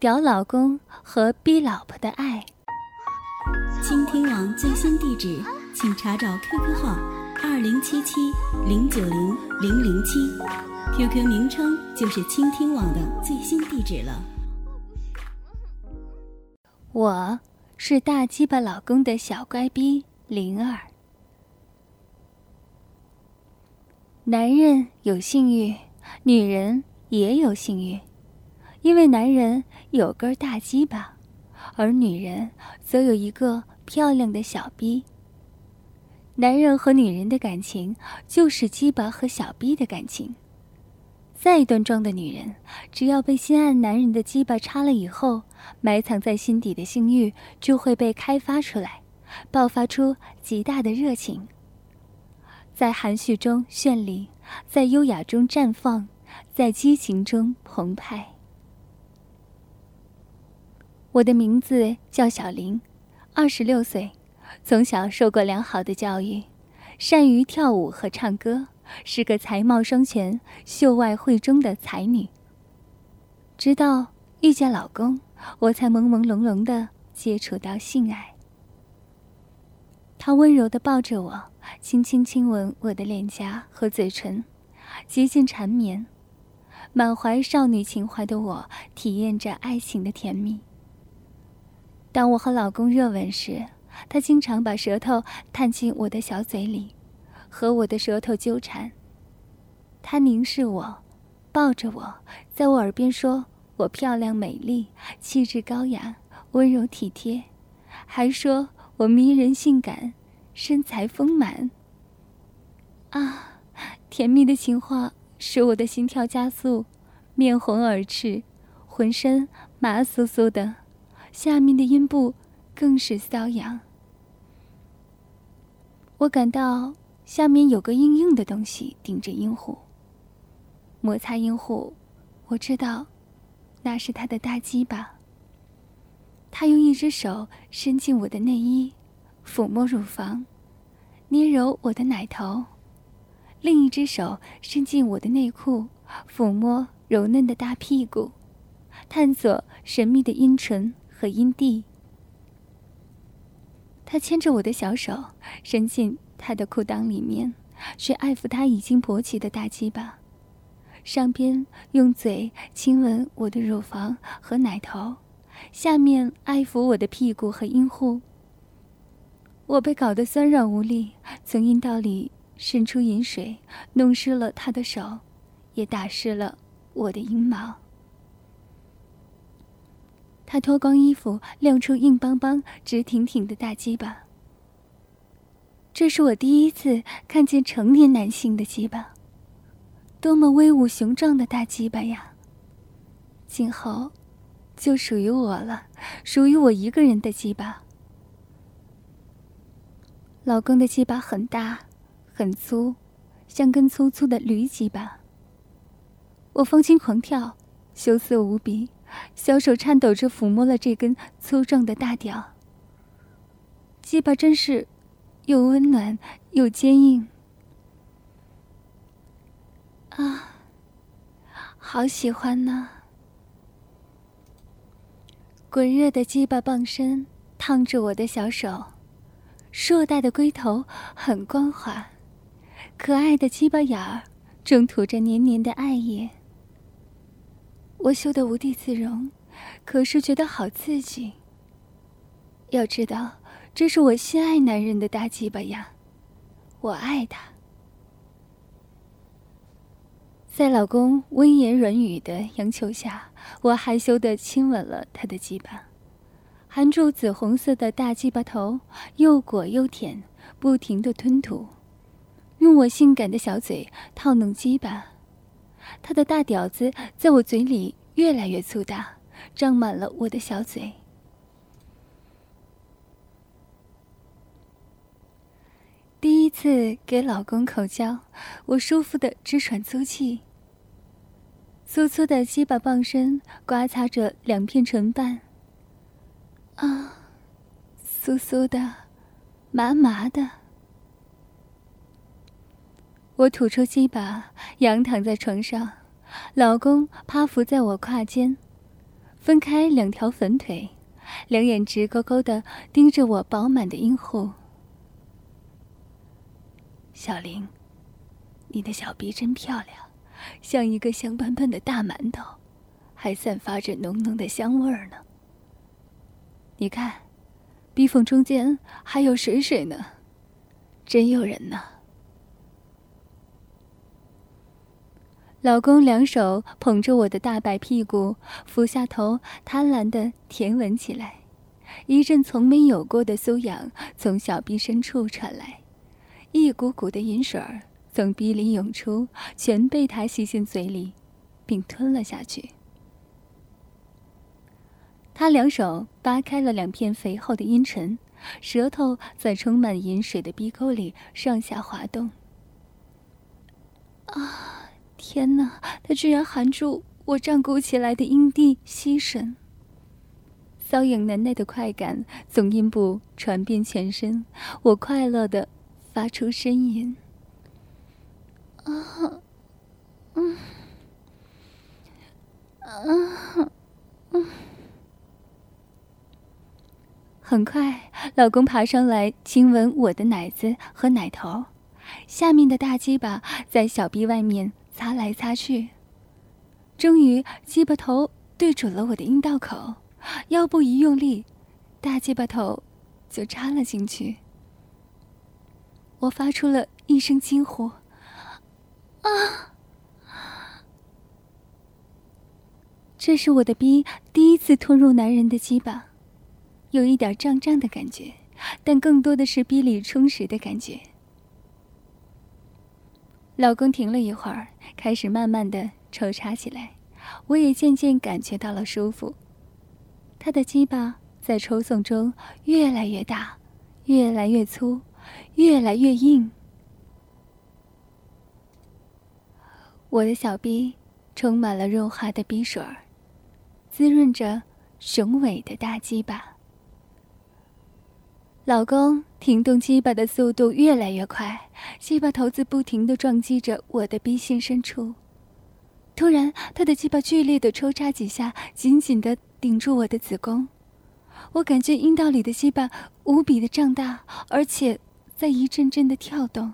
屌老公和逼老婆的爱。倾听网最新地址，请查找 QQ 号二零七七零九零零零七，QQ 名称就是倾听网的最新地址了。我是大鸡巴老公的小乖逼灵儿。男人有性欲，女人也有性欲。因为男人有根大鸡巴，而女人则有一个漂亮的小逼。男人和女人的感情就是鸡巴和小逼的感情。再端庄的女人，只要被心爱男人的鸡巴插了以后，埋藏在心底的性欲就会被开发出来，爆发出极大的热情，在含蓄中绚丽，在优雅中绽放，在激情中澎湃。我的名字叫小林，二十六岁，从小受过良好的教育，善于跳舞和唱歌，是个才貌双全、秀外慧中的才女。直到遇见老公，我才朦朦胧胧的接触到性爱。他温柔的抱着我，轻轻亲吻我的脸颊和嘴唇，极尽缠绵。满怀少女情怀的我，体验着爱情的甜蜜。当我和老公热吻时，他经常把舌头探进我的小嘴里，和我的舌头纠缠。他凝视我，抱着我，在我耳边说：“我漂亮美丽，气质高雅，温柔体贴。”还说我迷人性感，身材丰满。啊，甜蜜的情话使我的心跳加速，面红耳赤，浑身麻酥酥的。下面的阴部更是瘙痒，我感到下面有个硬硬的东西顶着阴户。摩擦阴户，我知道，那是他的大鸡巴。他用一只手伸进我的内衣，抚摸乳房，捏揉我的奶头；另一只手伸进我的内裤，抚摸柔嫩的大屁股，探索神秘的阴唇。和阴蒂，他牵着我的小手，伸进他的裤裆里面，去爱抚他已经勃起的大鸡巴，上边用嘴亲吻我的乳房和奶头，下面爱抚我的屁股和阴户。我被搞得酸软无力，从阴道里渗出饮水，弄湿了他的手，也打湿了我的阴毛。他脱光衣服，亮出硬邦邦、直挺挺的大鸡巴。这是我第一次看见成年男性的鸡巴，多么威武雄壮的大鸡巴呀！今后，就属于我了，属于我一个人的鸡巴。老公的鸡巴很大，很粗，像根粗粗的驴鸡巴。我风心狂跳，羞涩无比。小手颤抖着抚摸了这根粗壮的大屌，鸡巴真是又温暖又坚硬啊！好喜欢呢！滚热的鸡巴棒身烫着我的小手，硕大的龟头很光滑，可爱的鸡巴眼儿正吐着黏黏的爱液。我羞得无地自容，可是觉得好刺激。要知道，这是我心爱男人的大鸡巴呀，我爱他。在老公温言软语的央求下，我害羞的亲吻了他的鸡巴，含住紫红色的大鸡巴头，又裹又舔，不停的吞吐，用我性感的小嘴套弄鸡巴。他的大屌子在我嘴里越来越粗大，胀满了我的小嘴。第一次给老公口交，我舒服的直喘粗气。粗粗的鸡巴棒身刮擦着两片唇瓣，啊，酥酥的，麻麻的。我吐出鸡巴，仰躺在床上，老公趴伏在我胯间，分开两条粉腿，两眼直勾勾的盯着我饱满的阴户。小玲，你的小鼻真漂亮，像一个香喷喷的大馒头，还散发着浓浓的香味儿呢。你看，鼻缝中间还有水水呢，真诱人呢。老公两手捧着我的大白屁股，俯下头，贪婪的舔吻起来。一阵从没有过的酥痒从小臂深处传来，一股股的饮水儿从鼻里涌出，全被他吸进嘴里，并吞了下去。他两手扒开了两片肥厚的阴唇，舌头在充满饮水的鼻沟里上下滑动。啊！天哪！他居然含住我胀鼓起来的阴蒂吸吮，瘙痒难耐的快感从阴部传遍全身，我快乐的发出呻吟。啊，嗯，啊，嗯。很快，老公爬上来亲吻我的奶子和奶头，下面的大鸡巴在小臂外面。擦来擦去，终于鸡巴头对准了我的阴道口，腰部一用力，大鸡巴头就插了进去。我发出了一声惊呼：“啊！”这是我的逼第一次吞入男人的鸡巴，有一点胀胀的感觉，但更多的是逼里充实的感觉。老公停了一会儿，开始慢慢的抽插起来，我也渐渐感觉到了舒服。他的鸡巴在抽送中越来越大，越来越粗，越来越硬。我的小臂充满了润滑的逼水儿，滋润着雄伟的大鸡巴。老公停动鸡巴的速度越来越快，鸡巴头子不停的撞击着我的逼心深处。突然，他的鸡巴剧烈的抽插几下，紧紧的顶住我的子宫。我感觉阴道里的鸡巴无比的胀大，而且在一阵阵的跳动。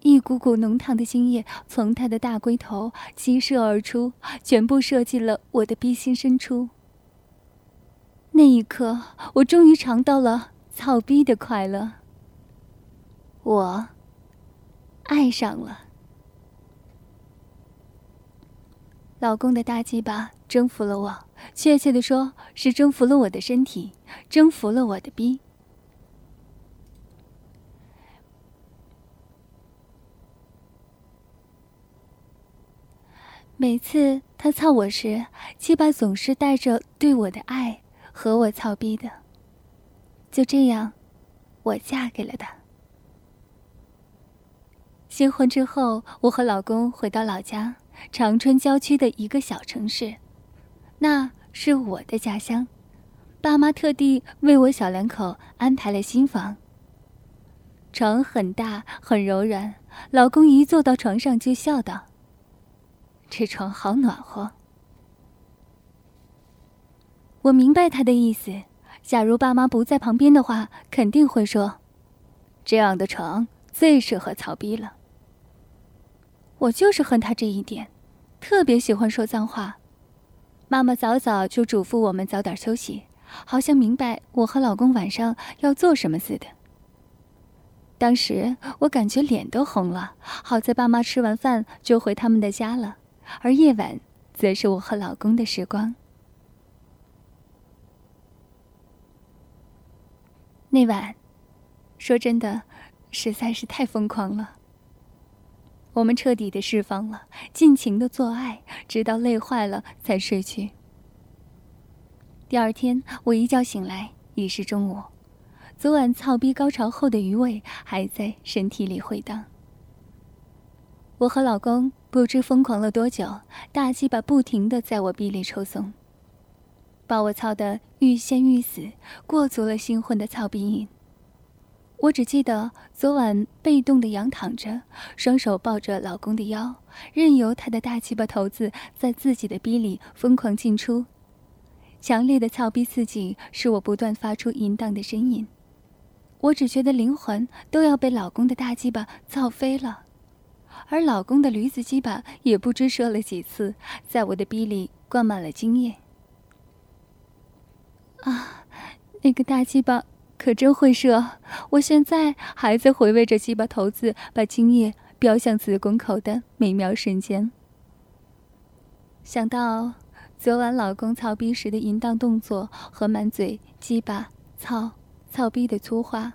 一股股浓烫的精液从他的大龟头激射而出，全部射进了我的逼心深处。那一刻，我终于尝到了操逼的快乐。我爱上了老公的大鸡巴，征服了我。确切的说，是征服了我的身体，征服了我的逼。每次他操我时，鸡巴总是带着对我的爱。和我操逼的，就这样，我嫁给了他。新婚之后，我和老公回到老家长春郊区的一个小城市，那是我的家乡。爸妈特地为我小两口安排了新房，床很大很柔软，老公一坐到床上就笑道：“这床好暖和。”我明白他的意思，假如爸妈不在旁边的话，肯定会说：“这样的床最适合曹逼了。”我就是恨他这一点，特别喜欢说脏话。妈妈早早就嘱咐我们早点休息，好像明白我和老公晚上要做什么似的。当时我感觉脸都红了，好在爸妈吃完饭就回他们的家了，而夜晚则是我和老公的时光。那晚，说真的，实在是太疯狂了。我们彻底的释放了，尽情的做爱，直到累坏了才睡去。第二天，我一觉醒来已是中午，昨晚操逼高潮后的余味还在身体里回荡。我和老公不知疯狂了多久，大鸡巴不停的在我臂里抽送。把我操得欲仙欲死，过足了新婚的操逼瘾。我只记得昨晚被动的仰躺着，双手抱着老公的腰，任由他的大鸡巴头子在自己的逼里疯狂进出。强烈的操逼刺激使我不断发出淫荡的呻吟。我只觉得灵魂都要被老公的大鸡巴操飞了，而老公的驴子鸡巴也不知射了几次，在我的逼里灌满了精液。啊，那个大鸡巴！可真会射！我现在还在回味着鸡巴头子把精液飙向子宫口的美妙瞬间。想到昨晚老公操逼时的淫荡动作和满嘴鸡巴操操逼的粗话，